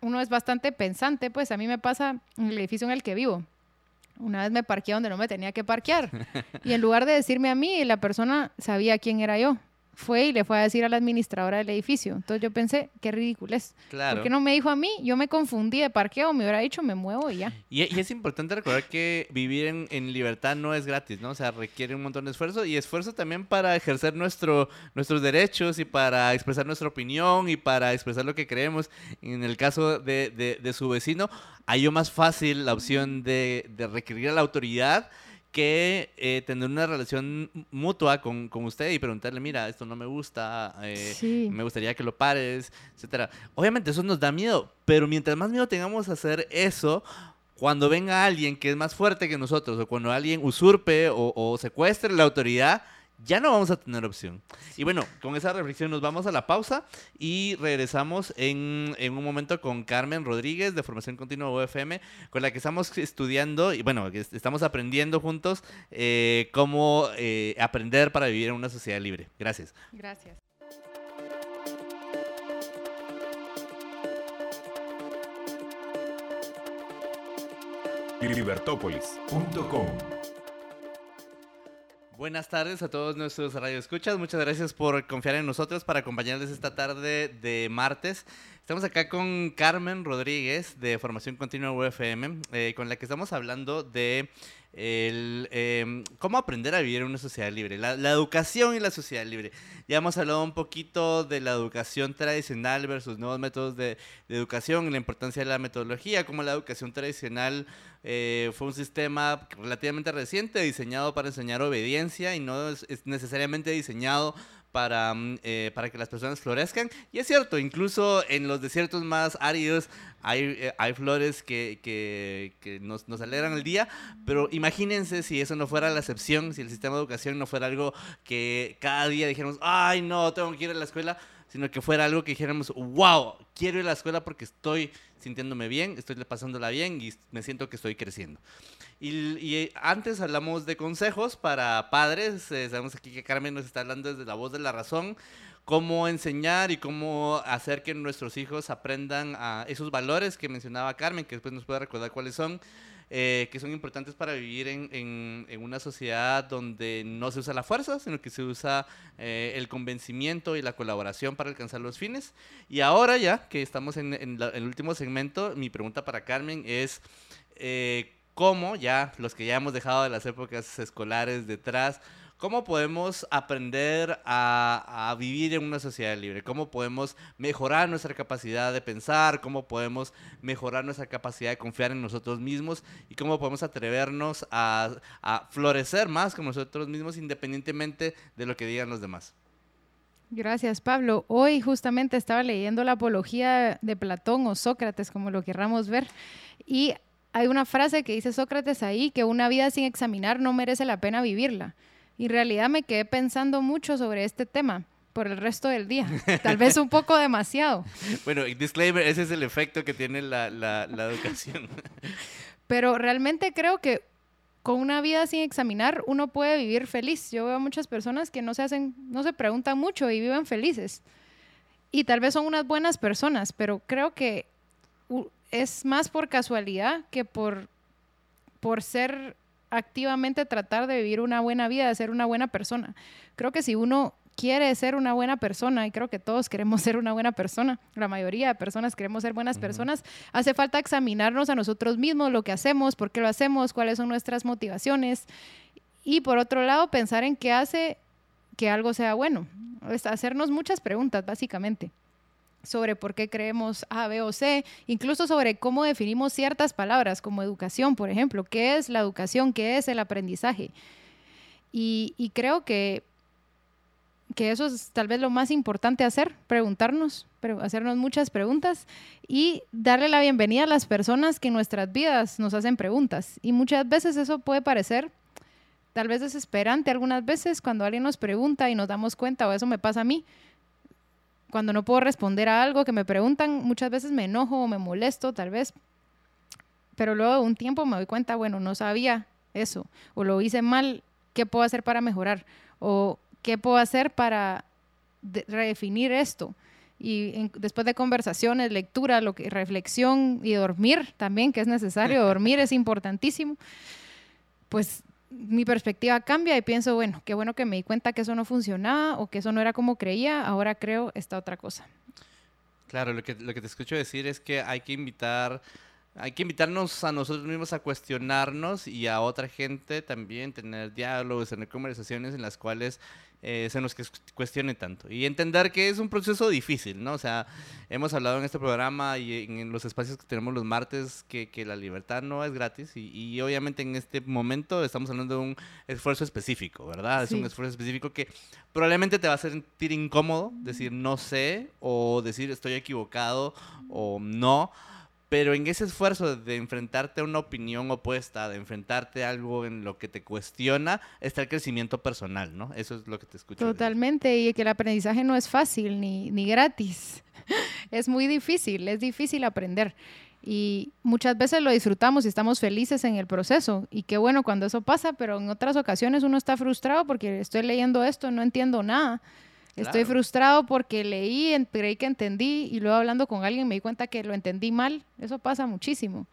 uno es bastante pensante, pues a mí me pasa en el edificio en el que vivo. Una vez me parqué donde no me tenía que parquear y en lugar de decirme a mí, la persona sabía quién era yo fue y le fue a decir a la administradora del edificio. Entonces yo pensé, qué ridículo es. Claro. ¿Por qué no me dijo a mí? Yo me confundí de parqueo, me hubiera dicho, me muevo y ya. Y, es importante recordar que vivir en, libertad no es gratis, ¿no? O sea, requiere un montón de esfuerzo y esfuerzo también para ejercer nuestro, nuestros derechos y para expresar nuestra opinión y para expresar lo que creemos. En el caso de, de, su vecino, hay más fácil la opción de, de requerir a la autoridad que eh, tener una relación mutua con, con, usted y preguntarle, mira, esto no me gusta, eh, me gustaría que lo pares, etcétera. Obviamente eso nos da miedo, pero mientras más miedo tengamos a hacer eso, cuando venga alguien que es más fuerte que nosotros o cuando alguien usurpe o, o secuestre la autoridad, ya no vamos a tener opción. Y bueno, con esa reflexión nos vamos a la pausa y regresamos en, un momento con Carmen Rodríguez de Formación Continua UFM, con la que estamos estudiando y bueno, estamos aprendiendo juntos eh, cómo eh, aprender para vivir en una sociedad libre. Gracias. Gracias. libertópolis.com Buenas tardes a todos nuestros radioescuchas. Muchas gracias por confiar en nosotros para acompañarles esta tarde de martes. Estamos acá con Carmen Rodríguez de Formación Continua UFM, eh, con la que estamos hablando de el, em, cómo aprender a vivir en una sociedad libre, la, educación y la sociedad libre. Ya hemos hablado un poquito de la educación tradicional versus nuevos métodos de, educación, la importancia de la metodología, cómo la educación tradicional eh, fue un sistema relativamente reciente diseñado para enseñar obediencia y no es necesariamente diseñado para, mm, eh, para que las personas florezcan. Y es cierto, incluso en los desiertos más áridos hay, eh, hay flores que, que, que nos, nos, alegran el día, pero imagínense si eso no fuera la excepción, si el sistema de educación no fuera algo que cada día dijéramos, ay no, tengo que ir a la escuela, sino que fuera algo que dijéramos, wow, quiero ir a la escuela porque estoy sintiéndome bien, estoy pasándola bien y me siento que estoy creciendo. Y, antes hablamos de consejos para padres, eh, sabemos aquí que Carmen nos está hablando desde la voz de la razón, cómo enseñar y cómo hacer que nuestros hijos aprendan a esos valores que mencionaba Carmen, que después nos puede recordar cuáles son. Eh, que son importantes para vivir en, en, una sociedad donde no se usa la fuerza, sino que se usa eh, el convencimiento y la colaboración para alcanzar los fines. Y ahora ya que estamos en, el último segmento, mi pregunta para Carmen es... Eh, ¿Cómo ya, los que ya hemos dejado de las épocas escolares detrás, ¿Cómo podemos aprender a, vivir en una sociedad libre? ¿Cómo podemos mejorar nuestra capacidad de pensar? ¿Cómo podemos mejorar nuestra capacidad de confiar en nosotros mismos? ¿Y cómo podemos atrevernos a, florecer más con nosotros mismos independientemente de lo que digan los demás? Gracias, Pablo. Hoy justamente estaba leyendo la apología de Platón o Sócrates, como lo querramos ver, y hay una frase que dice Sócrates ahí, que una vida sin examinar no merece la pena vivirla. Y en realidad me quedé pensando mucho sobre este tema por el resto del día. Tal vez un poco demasiado. Bueno, disclaimer, ese es el efecto que tiene la, la, educación. Pero realmente creo que con una vida sin examinar uno puede vivir feliz. Yo veo muchas personas que no se hacen, no se preguntan mucho y viven felices. Y tal vez son unas buenas personas, pero creo que es más por casualidad que por, por ser activamente tratar de vivir una buena vida, de ser una buena persona. Creo que si uno quiere ser una buena persona, y creo que todos queremos ser una buena persona, la mayoría de personas queremos ser buenas personas, hace falta examinarnos a nosotros mismos, lo que hacemos, por qué lo hacemos, cuáles son nuestras motivaciones, y por otro lado, pensar en qué hace que algo sea bueno, hacernos muchas preguntas, básicamente sobre por qué creemos A, B o C, incluso sobre cómo definimos ciertas palabras como educación, por ejemplo, qué es la educación, qué es el aprendizaje. Y, creo que, que eso es tal vez lo más importante hacer, preguntarnos, hacernos muchas preguntas y darle la bienvenida a las personas que en nuestras vidas nos hacen preguntas. Y muchas veces eso puede parecer tal vez desesperante algunas veces cuando alguien nos pregunta y nos damos cuenta, o eso me pasa a mí, cuando no puedo responder a algo que me preguntan, muchas veces me enojo o me molesto, tal vez. Pero luego de un tiempo me doy cuenta, bueno, no sabía eso, o lo hice mal qué puedo hacer para mejorar o qué puedo hacer para redefinir esto. Y después de conversaciones, lectura, reflexión y dormir también, que es necesario, dormir es importantísimo, pues mi perspectiva cambia y pienso, bueno, qué bueno que me di cuenta que eso no funcionaba o que eso no era como creía, ahora creo esta otra cosa. Claro, lo que, lo que te escucho decir es que hay que invitar hay que invitarnos a nosotros mismos a cuestionarnos y a otra gente también, tener diálogos, tener conversaciones en las cuales eh, se nos cuestione tanto. Y entender que es un proceso difícil, ¿no? O sea, hemos hablado en este programa y en los espacios que tenemos los martes que, que la libertad no es gratis y, y, obviamente en este momento estamos hablando de un esfuerzo específico, ¿verdad? Es un esfuerzo específico que probablemente te va a sentir incómodo decir no sé o decir estoy equivocado o no pero en ese esfuerzo de enfrentarte a una opinión opuesta, de enfrentarte a algo en lo que te cuestiona, está el crecimiento personal, ¿no? Eso es lo que te escucho. Totalmente, y que el aprendizaje no es fácil ni, ni gratis. es muy difícil, es difícil aprender. Y muchas veces lo disfrutamos y estamos felices en el proceso. Y qué bueno cuando eso pasa, pero en otras ocasiones uno está frustrado porque estoy leyendo esto, no entiendo nada Estoy frustrado porque leí, creí que entendí y luego hablando con alguien me di cuenta que lo entendí mal. Eso pasa muchísimo.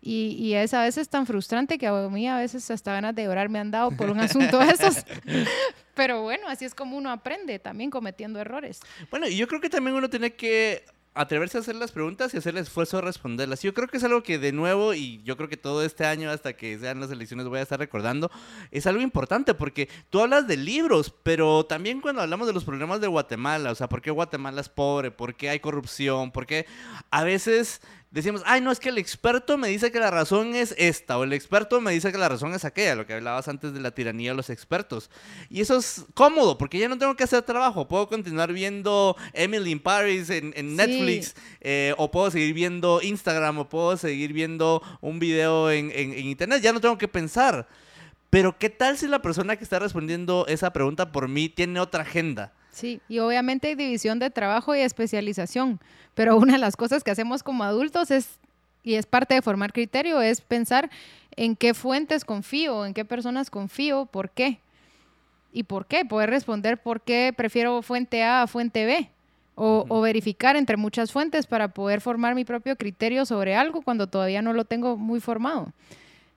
Y, y, es a veces tan frustrante que a mí a veces hasta ganas de llorar me han dado por un asunto de esos. Pero bueno, así es como uno aprende, también cometiendo errores. Bueno, y yo creo que también uno tiene que atreverse a hacer las preguntas y hacer el esfuerzo de responderlas. Yo creo que es algo que de nuevo, y yo creo que todo este año hasta que sean las elecciones voy a estar recordando, es algo importante porque tú hablas de libros, pero también cuando hablamos de los problemas de Guatemala, o sea, ¿por qué Guatemala es pobre? ¿Por qué hay corrupción? ¿Por qué a veces decimos, ay, no, es que el experto me dice que la razón es esta, o el experto me dice que la razón es aquella, lo que hablabas antes de la tiranía de los expertos. Y eso es cómodo, porque ya no tengo que hacer trabajo, puedo continuar viendo Emily in Paris en, Netflix, eh, o puedo seguir viendo Instagram, o puedo seguir viendo un video en, en Internet, ya no tengo que pensar. Pero ¿qué tal si la persona que está respondiendo esa pregunta por mí tiene otra agenda? Sí, y obviamente hay división de trabajo y especialización, pero una de las cosas que hacemos como adultos es, y es parte de formar criterio, es pensar en qué fuentes confío, en qué personas confío, por qué. ¿Y por qué? Poder responder por qué prefiero fuente A a fuente B. O, o, verificar entre muchas fuentes para poder formar mi propio criterio sobre algo cuando todavía no lo tengo muy formado.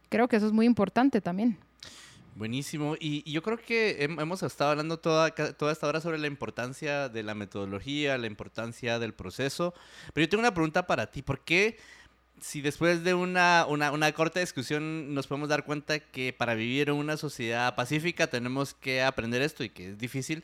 Creo que eso es muy importante también. Buenísimo. Y, yo creo que hemos estado hablando toda, toda esta hora sobre la importancia de la metodología, la importancia del proceso. Pero yo tengo una pregunta para ti. ¿Por qué, si después de una, una, una corta discusión nos podemos dar cuenta que para vivir en una sociedad pacífica tenemos que aprender esto y que es difícil,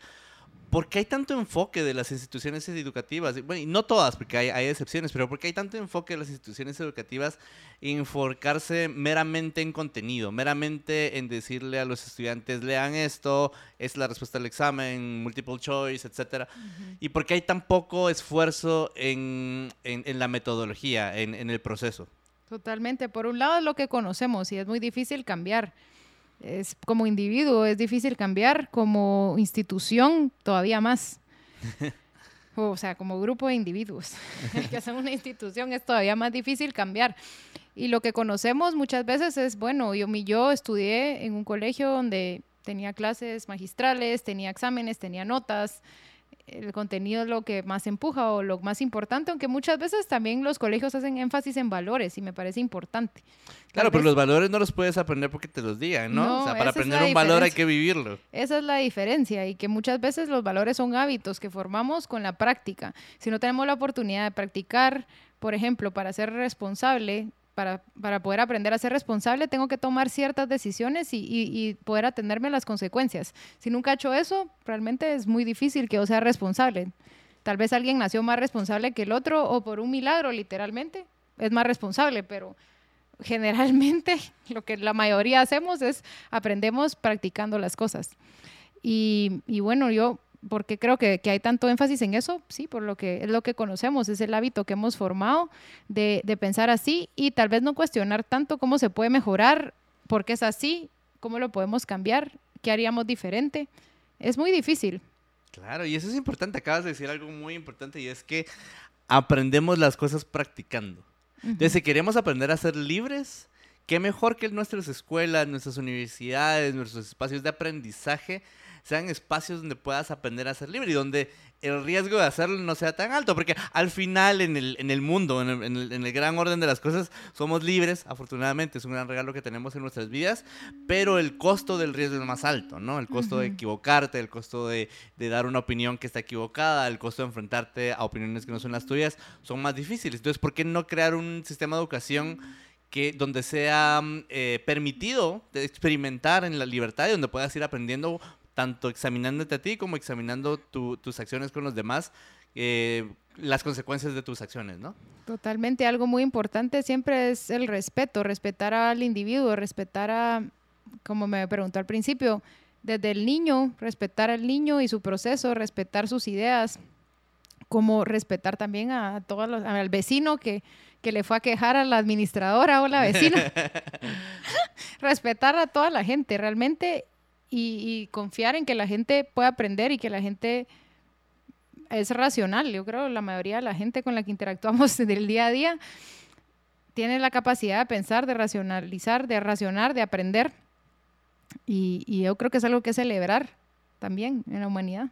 ¿por qué hay tanto enfoque de las instituciones educativas? Bueno, y no todas, porque hay, hay, excepciones, pero ¿por qué hay tanto enfoque de las instituciones educativas en enfocarse meramente en contenido, meramente en decirle a los estudiantes, lean esto, es la respuesta al examen, multiple choice, etcétera? ¿Y por qué hay tan poco esfuerzo en, en, en la metodología, en, en el proceso? Totalmente. Por un lado es lo que conocemos y es muy difícil cambiar es como individuo es difícil cambiar, como institución todavía más. o sea, como grupo de individuos que son una institución es todavía más difícil cambiar. Y lo que conocemos muchas veces es, bueno, yo, yo estudié en un colegio donde tenía clases magistrales, tenía exámenes, tenía notas, el contenido es lo que más empuja o lo más importante, aunque muchas veces también los colegios hacen énfasis en valores y me parece importante. claro, pero los valores no los puedes aprender porque te los digan, ¿no? o sea, para aprender un valor hay que vivirlo. Esa es la diferencia y que muchas veces los valores son hábitos que formamos con la práctica. Si no tenemos la oportunidad de practicar, por ejemplo, para ser responsable, para, poder aprender a ser responsable, tengo que tomar ciertas decisiones y, poder atenderme a las consecuencias. Si nunca he hecho eso, realmente es muy difícil que yo sea responsable. Tal vez alguien nació más responsable que el otro o por un milagro, literalmente, es más responsable, pero generalmente lo que la mayoría hacemos es aprendemos practicando las cosas. Y bueno, yo porque creo que, hay tanto énfasis en eso, sí, por lo que es lo que conocemos, es el hábito que hemos formado de, pensar así y tal vez no cuestionar tanto cómo se puede mejorar, por qué es así, cómo lo podemos cambiar, qué haríamos diferente. Es muy difícil. Claro, y eso es importante, acabas de decir algo muy importante y es que aprendemos las cosas practicando. Entonces, si queremos aprender a ser libres, qué mejor que nuestras escuelas, nuestras universidades, nuestros espacios de aprendizaje sean espacios donde puedas aprender a ser libre y donde el riesgo de hacerlo no sea tan alto, porque al final en el, en el mundo, en el, en, el, gran orden de las cosas, somos libres, afortunadamente, es un gran regalo que tenemos en nuestras vidas, pero el costo del riesgo es más alto, ¿no? El costo de equivocarte, el costo de, de, dar una opinión que está equivocada, el costo de enfrentarte a opiniones que no son las tuyas, son más difíciles. Entonces, ¿por qué no crear un sistema de educación? que donde sea mm, eh, permitido experimentar en la libertad y donde puedas ir aprendiendo tanto examinándote a ti como examinando tus acciones con los demás, eh, las consecuencias de tus acciones, ¿no? Totalmente, algo muy importante siempre es el respeto, respetar al individuo, respetar a, como me preguntó al principio, desde el niño, respetar al niño y su proceso, respetar sus ideas, como respetar también a todos los, al vecino que, que le fue a quejar a la administradora o la vecina. respetar a toda la gente, realmente y, confiar en que la gente puede aprender y que la gente es racional. Yo creo la mayoría de la gente con la que interactuamos del día a día tiene la capacidad de pensar, de racionalizar, de racionar, de aprender. Y, yo creo que es algo que celebrar también en la humanidad.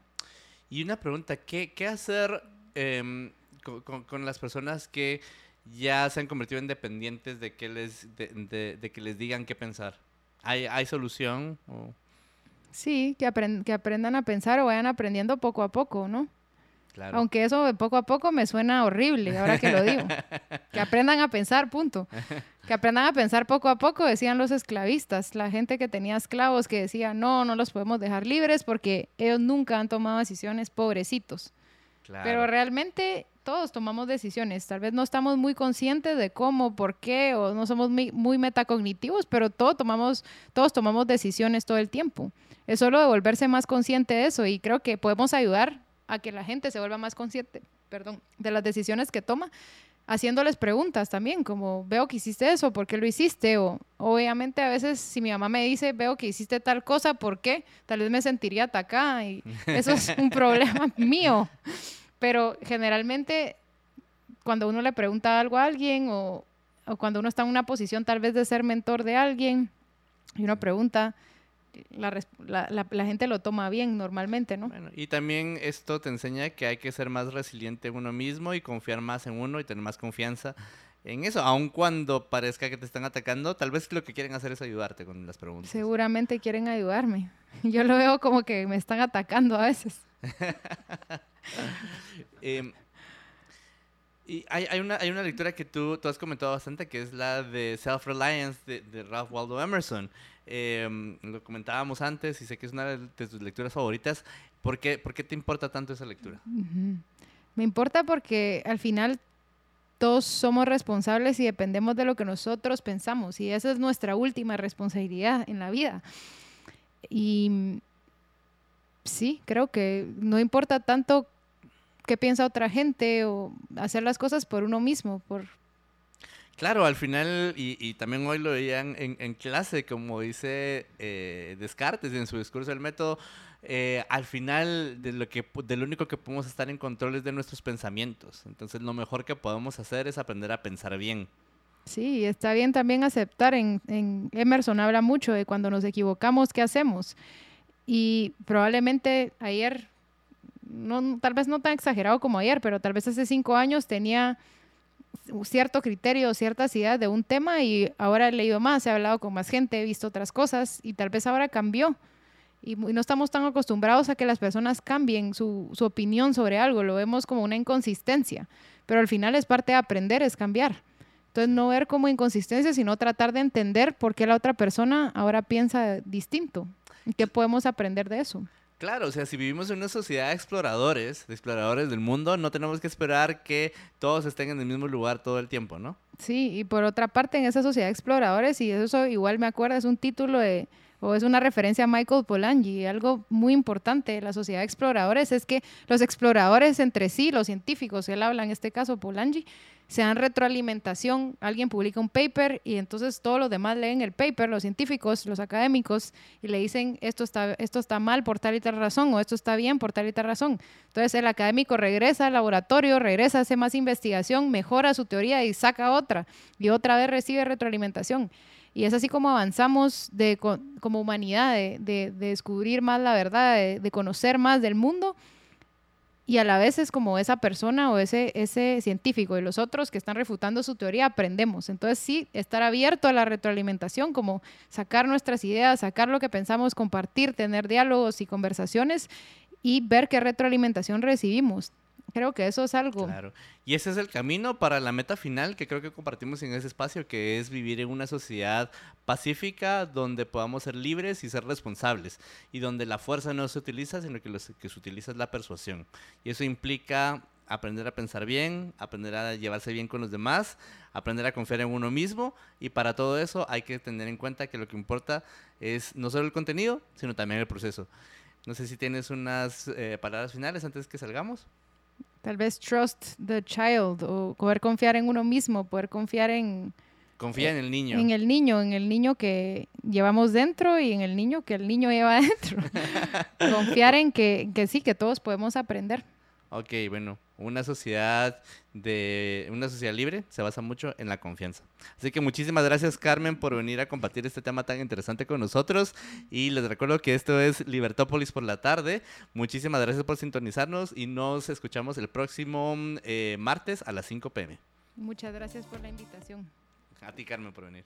Y una pregunta, ¿qué, qué hacer em, con, las personas que ya se han convertido en dependientes de que les, de, que les digan qué pensar? ¿Hay, hay solución? O? Sí, que, que aprendan a pensar o vayan aprendiendo poco a poco, ¿no? Claro. Aunque eso de poco a poco me suena horrible, ahora que lo digo. que aprendan a pensar, punto. Que aprendan a pensar poco a poco, decían los esclavistas, la gente que tenía esclavos que decía, no, no los podemos dejar libres porque ellos nunca han tomado decisiones, pobrecitos. Pero realmente todos tomamos decisiones. Tal vez no estamos muy conscientes de cómo, por qué, o no somos muy, metacognitivos, pero todos tomamos, todos tomamos decisiones todo el tiempo. Es solo de volverse más consciente de eso y creo que podemos ayudar a que la gente se vuelva más consciente, perdón, de las decisiones que toma, haciéndoles preguntas también, como veo que hiciste eso, ¿por qué lo hiciste? O obviamente a veces si mi mamá me dice, veo que hiciste tal cosa, ¿por qué? Tal vez me sentiría atacada y eso es un problema mío. Pero generalmente cuando uno le pregunta algo a alguien o, cuando uno está en una posición tal vez de ser mentor de alguien y uno pregunta, la, gente lo toma bien normalmente, ¿no? y también esto te enseña que hay que ser más resiliente en uno mismo y confiar más en uno y tener más confianza en eso, aun cuando parezca que te están atacando, tal vez lo que quieren hacer es ayudarte con las preguntas. Seguramente quieren ayudarme. Yo lo veo como que me están atacando a veces. Em, y hay, hay, una, hay una lectura que tú, tú has comentado bastante, que es la de Self-Reliance de, Ralph Waldo Emerson. Em, lo comentábamos antes y sé que es una de tus lecturas favoritas. ¿Por qué, ¿Por qué te importa tanto esa lectura? Me importa porque al final todos somos responsables y dependemos de lo que nosotros pensamos y esa es nuestra última responsabilidad en la vida. Y sí, creo que no importa tanto qué piensa otra gente o hacer las cosas por uno mismo, por... Claro, al final, y, también hoy lo veían en, clase, como dice eh, Descartes en su discurso del método, eh, al final de lo, que, de lo único que podemos estar en control es de nuestros pensamientos. Entonces lo mejor que podemos hacer es aprender a pensar bien. Sí, está bien también aceptar. En, en Emerson habla mucho de cuando nos equivocamos, ¿qué hacemos? Y probablemente ayer, tal vez no tan exagerado como ayer, pero tal vez hace cinco años tenía cierto criterio, ciertas ideas de un tema y ahora he leído más, he hablado con más gente, he visto otras cosas y tal vez ahora cambió. Y, no estamos tan acostumbrados a que las personas cambien su, su opinión sobre algo, lo vemos como una inconsistencia, pero al final es parte de aprender, es cambiar. Entonces, no ver como inconsistencia, sino tratar de entender por qué la otra persona ahora piensa distinto. ¿Qué podemos aprender de eso? Claro, o sea, si vivimos en una sociedad de exploradores, de exploradores del mundo, no tenemos que esperar que todos estén en el mismo lugar todo el tiempo, ¿no? Sí, y por otra parte, en esa sociedad de exploradores, y eso igual me acuerdo, es un título de, o es una referencia a Michael Polanyi. Algo muy importante de la sociedad de exploradores es que los exploradores entre sí, los científicos, él habla en este caso Polanyi, se dan retroalimentación, alguien publica un paper y entonces todos los demás leen el paper, los científicos, los académicos, y le dicen esto está, esto está mal por tal y tal razón o esto está bien por tal y tal razón. Entonces el académico regresa al laboratorio, regresa, hace más investigación, mejora su teoría y saca otra y otra vez recibe retroalimentación. Y es así como avanzamos de, como humanidad, de, descubrir más la verdad, de, conocer más del mundo. Y a la vez es como esa persona o ese, ese científico y los otros que están refutando su teoría aprendemos. Entonces sí, estar abierto a la retroalimentación, como sacar nuestras ideas, sacar lo que pensamos, compartir, tener diálogos y conversaciones y ver qué retroalimentación recibimos. Creo que eso es algo. Claro. Y ese es el camino para la meta final que creo que compartimos en ese espacio, que es vivir en una sociedad pacífica donde podamos ser libres y ser responsables. Y donde la fuerza no se utiliza, sino que lo que se utiliza es la persuasión. Y eso implica aprender a pensar bien, aprender a llevarse bien con los demás, aprender a confiar en uno mismo. Y para todo eso hay que tener en cuenta que lo que importa es no solo el contenido, sino también el proceso. No sé si tienes unas eh, palabras finales antes que salgamos. Tal vez trust the child o poder confiar en uno mismo, poder confiar en... Confía en el niño. En el niño, en el niño que llevamos dentro y en el niño que el niño lleva dentro. confiar en que, que sí, que todos podemos aprender. Ok, bueno, una sociedad de una sociedad libre se basa mucho en la confianza. Así que muchísimas gracias Carmen por venir a compartir este tema tan interesante con nosotros y les recuerdo que esto es Libertópolis por la tarde. Muchísimas gracias por sintonizarnos y nos escuchamos el próximo eh, martes a las 5 pm. Muchas gracias por la invitación. A ti Carmen por venir.